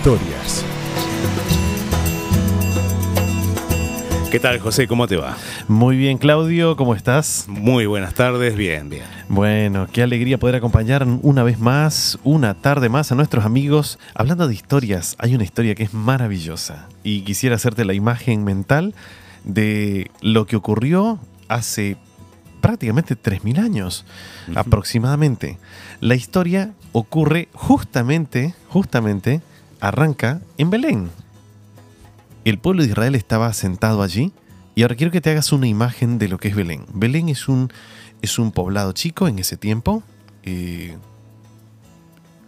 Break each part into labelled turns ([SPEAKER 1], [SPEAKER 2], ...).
[SPEAKER 1] historias. ¿Qué tal, José? ¿Cómo te va?
[SPEAKER 2] Muy bien, Claudio, ¿cómo estás?
[SPEAKER 1] Muy buenas tardes, bien, bien.
[SPEAKER 2] Bueno, qué alegría poder acompañar una vez más, una tarde más a nuestros amigos. Hablando de historias, hay una historia que es maravillosa y quisiera hacerte la imagen mental de lo que ocurrió hace prácticamente 3.000 años aproximadamente. La historia ocurre justamente, justamente, arranca en Belén, el pueblo de Israel estaba sentado allí y ahora quiero que te hagas una imagen de lo que es Belén. Belén es un, es un poblado chico en ese tiempo, eh,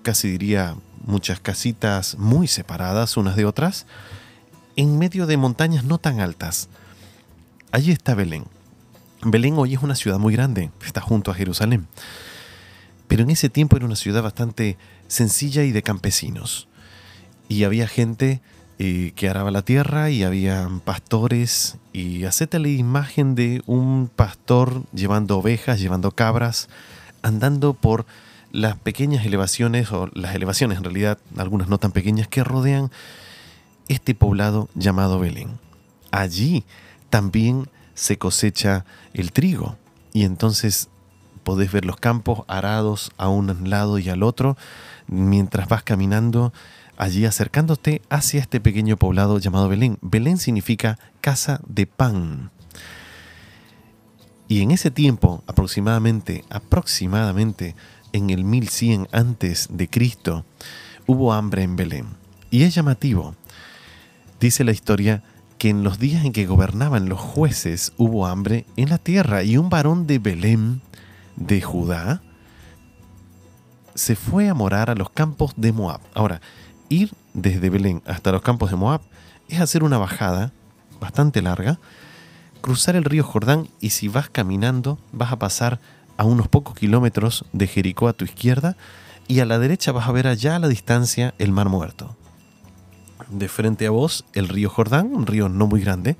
[SPEAKER 2] casi diría muchas casitas muy separadas unas de otras, en medio de montañas no tan altas. Allí está Belén. Belén hoy es una ciudad muy grande, está junto a Jerusalén. Pero en ese tiempo era una ciudad bastante sencilla y de campesinos. Y había gente que araba la tierra y había pastores y hacete la imagen de un pastor llevando ovejas, llevando cabras, andando por las pequeñas elevaciones o las elevaciones en realidad, algunas no tan pequeñas, que rodean este poblado llamado Belén. Allí también se cosecha el trigo y entonces podés ver los campos arados a un lado y al otro mientras vas caminando allí acercándote hacia este pequeño poblado llamado Belén. Belén significa casa de pan. Y en ese tiempo, aproximadamente, aproximadamente en el 1100 antes de Cristo, hubo hambre en Belén. Y es llamativo. Dice la historia que en los días en que gobernaban los jueces hubo hambre en la tierra y un varón de Belén, de Judá, se fue a morar a los campos de Moab. Ahora, ir desde Belén hasta los campos de Moab es hacer una bajada bastante larga, cruzar el río Jordán y si vas caminando vas a pasar a unos pocos kilómetros de Jericó a tu izquierda y a la derecha vas a ver allá a la distancia el Mar Muerto. De frente a vos el río Jordán, un río no muy grande,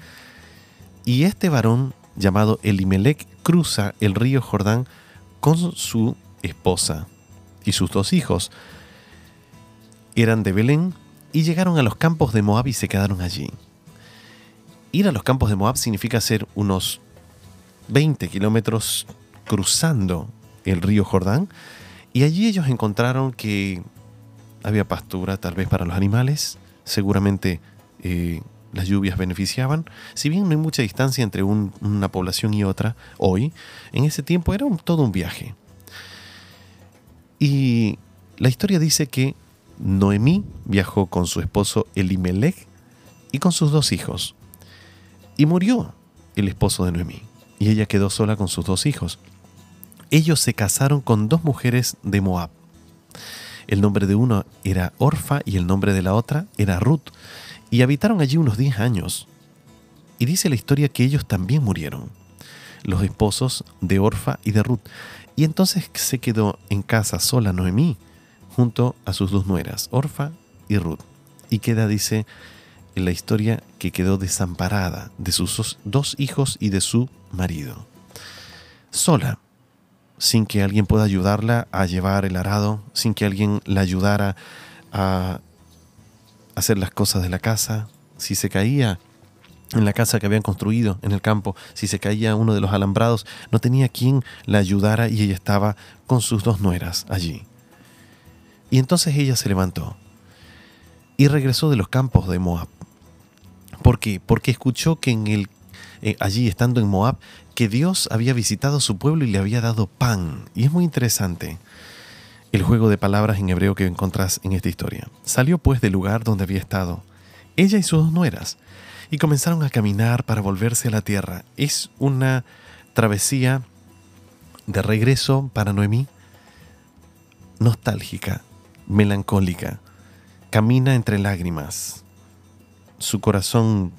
[SPEAKER 2] y este varón llamado Elimelech cruza el río Jordán con su esposa y sus dos hijos eran de Belén y llegaron a los campos de Moab y se quedaron allí. Ir a los campos de Moab significa hacer unos 20 kilómetros cruzando el río Jordán y allí ellos encontraron que había pastura tal vez para los animales, seguramente eh, las lluvias beneficiaban. Si bien no hay mucha distancia entre una población y otra hoy, en ese tiempo era todo un viaje. Y la historia dice que Noemí viajó con su esposo Elimelech y con sus dos hijos. Y murió el esposo de Noemí, y ella quedó sola con sus dos hijos. Ellos se casaron con dos mujeres de Moab. El nombre de uno era Orfa y el nombre de la otra era Ruth, y habitaron allí unos diez años. Y dice la historia que ellos también murieron, los esposos de Orfa y de Ruth. Y entonces se quedó en casa sola Noemí, junto a sus dos nueras, Orfa y Ruth. Y queda, dice, en la historia que quedó desamparada de sus dos hijos y de su marido. Sola, sin que alguien pueda ayudarla a llevar el arado, sin que alguien la ayudara a hacer las cosas de la casa, si se caía en la casa que habían construido en el campo, si se caía uno de los alambrados, no tenía quien la ayudara y ella estaba con sus dos nueras allí. Y entonces ella se levantó y regresó de los campos de Moab. ¿Por qué? Porque escuchó que en el, eh, allí estando en Moab, que Dios había visitado su pueblo y le había dado pan. Y es muy interesante el juego de palabras en hebreo que encontrás en esta historia. Salió pues del lugar donde había estado, ella y sus dos nueras, y comenzaron a caminar para volverse a la tierra. Es una travesía de regreso para Noemí, nostálgica, melancólica, camina entre lágrimas. Su corazón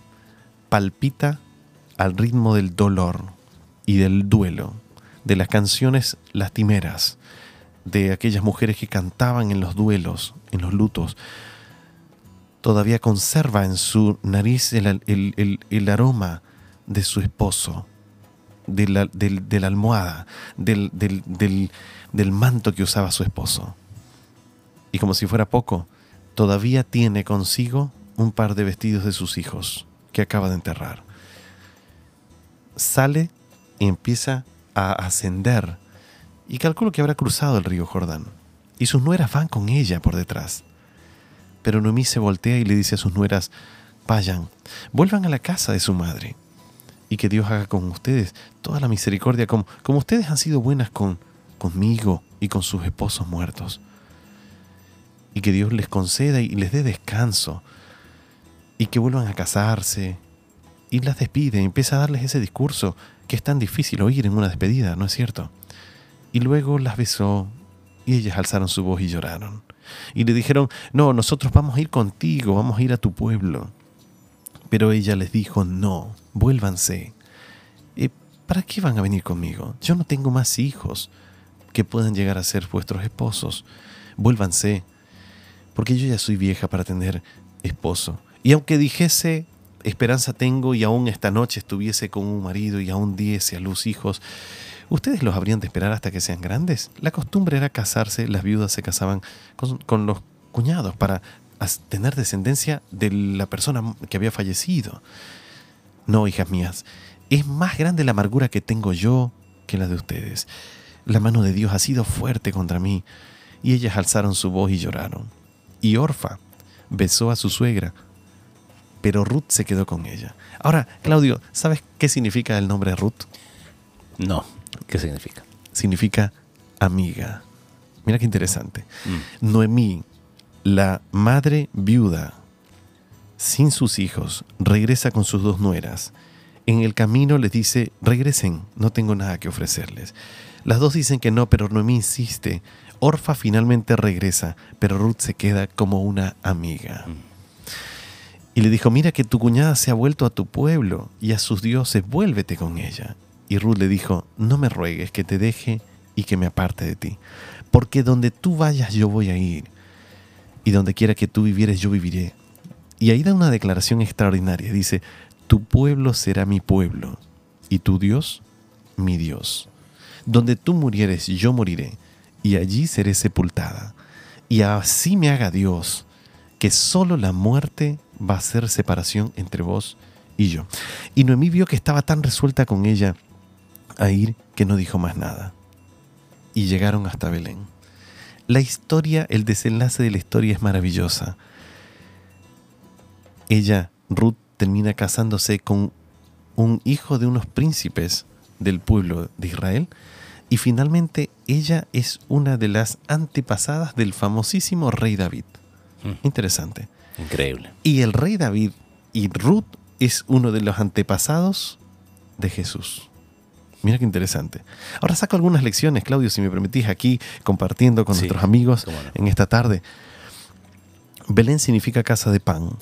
[SPEAKER 2] palpita al ritmo del dolor y del duelo, de las canciones lastimeras, de aquellas mujeres que cantaban en los duelos, en los lutos. Todavía conserva en su nariz el, aroma de su esposo, de la, almohada, del, manto que usaba su esposo. Y como si fuera poco, todavía tiene consigo un par de vestidos de sus hijos que acaba de enterrar. Sale y empieza a ascender y calculo que habrá cruzado el río Jordán. Y sus nueras van con ella por detrás. Pero Noemí se voltea y le dice a sus nueras, vayan, vuelvan a la casa de su madre. Y que Dios haga con ustedes toda la misericordia, como, como ustedes han sido buenas con, conmigo y con sus esposos muertos. Y que Dios les conceda y les dé descanso. Y que vuelvan a casarse. Y las despide y empieza a darles ese discurso que es tan difícil oír en una despedida, ¿no es cierto? Y luego las besó y ellas alzaron su voz y lloraron. Y le dijeron, no, nosotros vamos a ir contigo, vamos a ir a tu pueblo. Pero ella les dijo, no, vuélvanse. ¿Y ¿Para qué van a venir conmigo? Yo no tengo más hijos que puedan llegar a ser vuestros esposos. Vuélvanse, porque yo ya soy vieja para tener esposo. Y aunque dijese, esperanza tengo y aún esta noche estuviese con un marido y aún diese a luz hijos, ¿ustedes los habrían de esperar hasta que sean grandes? La costumbre era casarse, las viudas se casaban con, con los cuñados para tener descendencia de la persona que había fallecido. No, hijas mías, es más grande la amargura que tengo yo que la de ustedes. La mano de Dios ha sido fuerte contra mí. Y ellas alzaron su voz y lloraron. Y Orfa besó a su suegra, pero Ruth se quedó con ella. Ahora, Claudio, ¿sabes qué significa el nombre Ruth?
[SPEAKER 1] No, ¿qué significa?
[SPEAKER 2] Significa amiga. Mira qué interesante. Mm. Noemí, la madre viuda, sin sus hijos, regresa con sus dos nueras. En el camino les dice, regresen, no tengo nada que ofrecerles. Las dos dicen que no, pero Noemí insiste. Orfa finalmente regresa, pero Ruth se queda como una amiga. Mm. Y le dijo, mira que tu cuñada se ha vuelto a tu pueblo y a sus dioses, vuélvete con ella. Y Ruth le dijo, no me ruegues que te deje y que me aparte de ti, porque donde tú vayas yo voy a ir, y donde quiera que tú vivieres yo viviré. Y ahí da una declaración extraordinaria, dice, tu pueblo será mi pueblo, y tu Dios mi Dios. Donde tú murieres, yo moriré, y allí seré sepultada. Y así me haga Dios, que solo la muerte va a ser separación entre vos y yo. Y Noemí vio que estaba tan resuelta con ella a ir que no dijo más nada. Y llegaron hasta Belén. La historia, el desenlace de la historia es maravillosa. Ella, Ruth, termina casándose con un hijo de unos príncipes del pueblo de Israel y finalmente ella es una de las antepasadas del famosísimo rey David. Mm. Interesante.
[SPEAKER 1] Increíble.
[SPEAKER 2] Y el rey David y Ruth es uno de los antepasados de Jesús. Mira qué interesante. Ahora saco algunas lecciones, Claudio, si me permitís, aquí compartiendo con nuestros amigos en esta tarde. Belén significa casa de pan,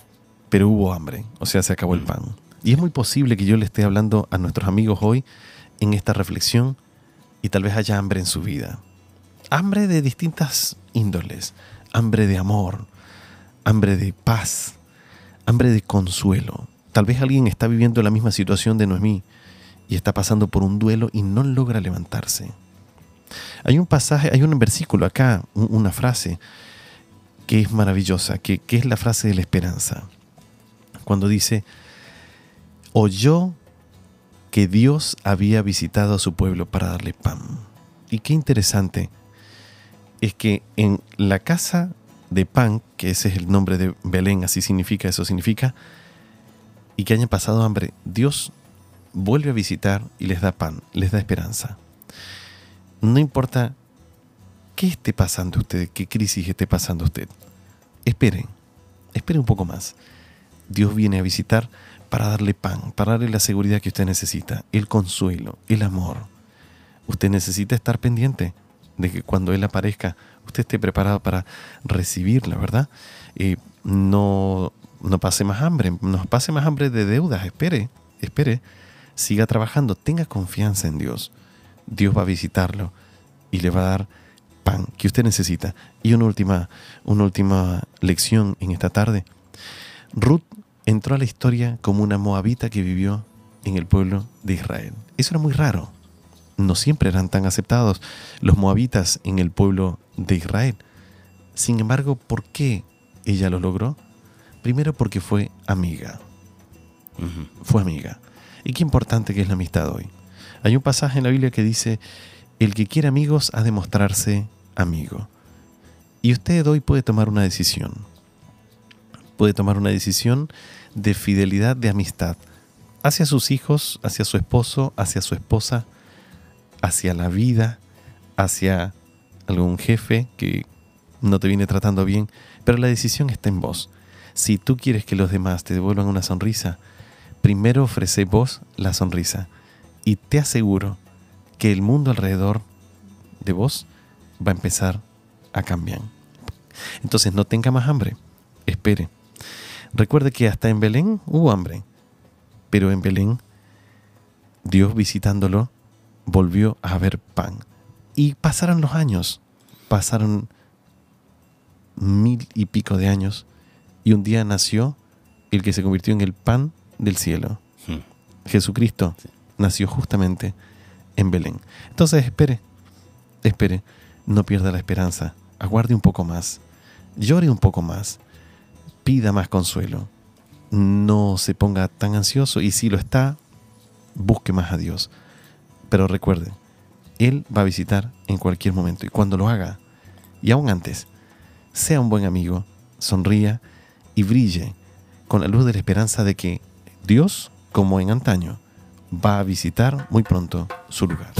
[SPEAKER 2] pero hubo hambre, o sea, se acabó el mm. pan. Y es muy posible que yo le esté hablando a nuestros amigos hoy en esta reflexión y tal vez haya hambre en su vida. Hambre de distintas índoles, hambre de amor, hambre de paz, hambre de consuelo. Tal vez alguien está viviendo la misma situación de Noemí y está pasando por un duelo y no logra levantarse. Hay un pasaje, hay un versículo acá, una frase que es maravillosa, que, que es la frase de la esperanza. Cuando dice, oyó que Dios había visitado a su pueblo para darle pan. Y qué interesante es que en la casa de pan, que ese es el nombre de Belén, así significa, eso significa, y que hayan pasado hambre, Dios vuelve a visitar y les da pan, les da esperanza. No importa qué esté pasando usted, qué crisis esté pasando usted, esperen, esperen un poco más. Dios viene a visitar para darle pan, para darle la seguridad que usted necesita, el consuelo, el amor. Usted necesita estar pendiente de que cuando Él aparezca, usted esté preparado para recibirla, ¿verdad? Y no, no pase más hambre, no pase más hambre de deudas, espere, espere, siga trabajando, tenga confianza en Dios. Dios va a visitarlo y le va a dar pan que usted necesita. Y una última, una última lección en esta tarde. Ruth entró a la historia como una moabita que vivió en el pueblo de Israel. Eso era muy raro. No siempre eran tan aceptados los moabitas en el pueblo de Israel. Sin embargo, ¿por qué ella lo logró? Primero porque fue amiga. Fue amiga. Y qué importante que es la amistad hoy. Hay un pasaje en la Biblia que dice, el que quiere amigos ha de mostrarse amigo. Y usted hoy puede tomar una decisión. Puede tomar una decisión de fidelidad, de amistad, hacia sus hijos, hacia su esposo, hacia su esposa, hacia la vida, hacia algún jefe que no te viene tratando bien, pero la decisión está en vos. Si tú quieres que los demás te devuelvan una sonrisa, primero ofrece vos la sonrisa y te aseguro que el mundo alrededor de vos va a empezar a cambiar. Entonces no tenga más hambre, espere. Recuerde que hasta en Belén hubo hambre, pero en Belén Dios visitándolo volvió a haber pan. Y pasaron los años, pasaron mil y pico de años, y un día nació el que se convirtió en el pan del cielo.
[SPEAKER 1] Mm.
[SPEAKER 2] Jesucristo nació justamente en Belén. Entonces espere, espere, no pierda la esperanza, aguarde un poco más, llore un poco más, pida más consuelo, no se ponga tan ansioso y si lo está, busque más a Dios. Pero recuerde, Él va a visitar en cualquier momento y cuando lo haga, y aún antes, sea un buen amigo, sonría y brille con la luz de la esperanza de que Dios, como en antaño, va a visitar muy pronto su lugar.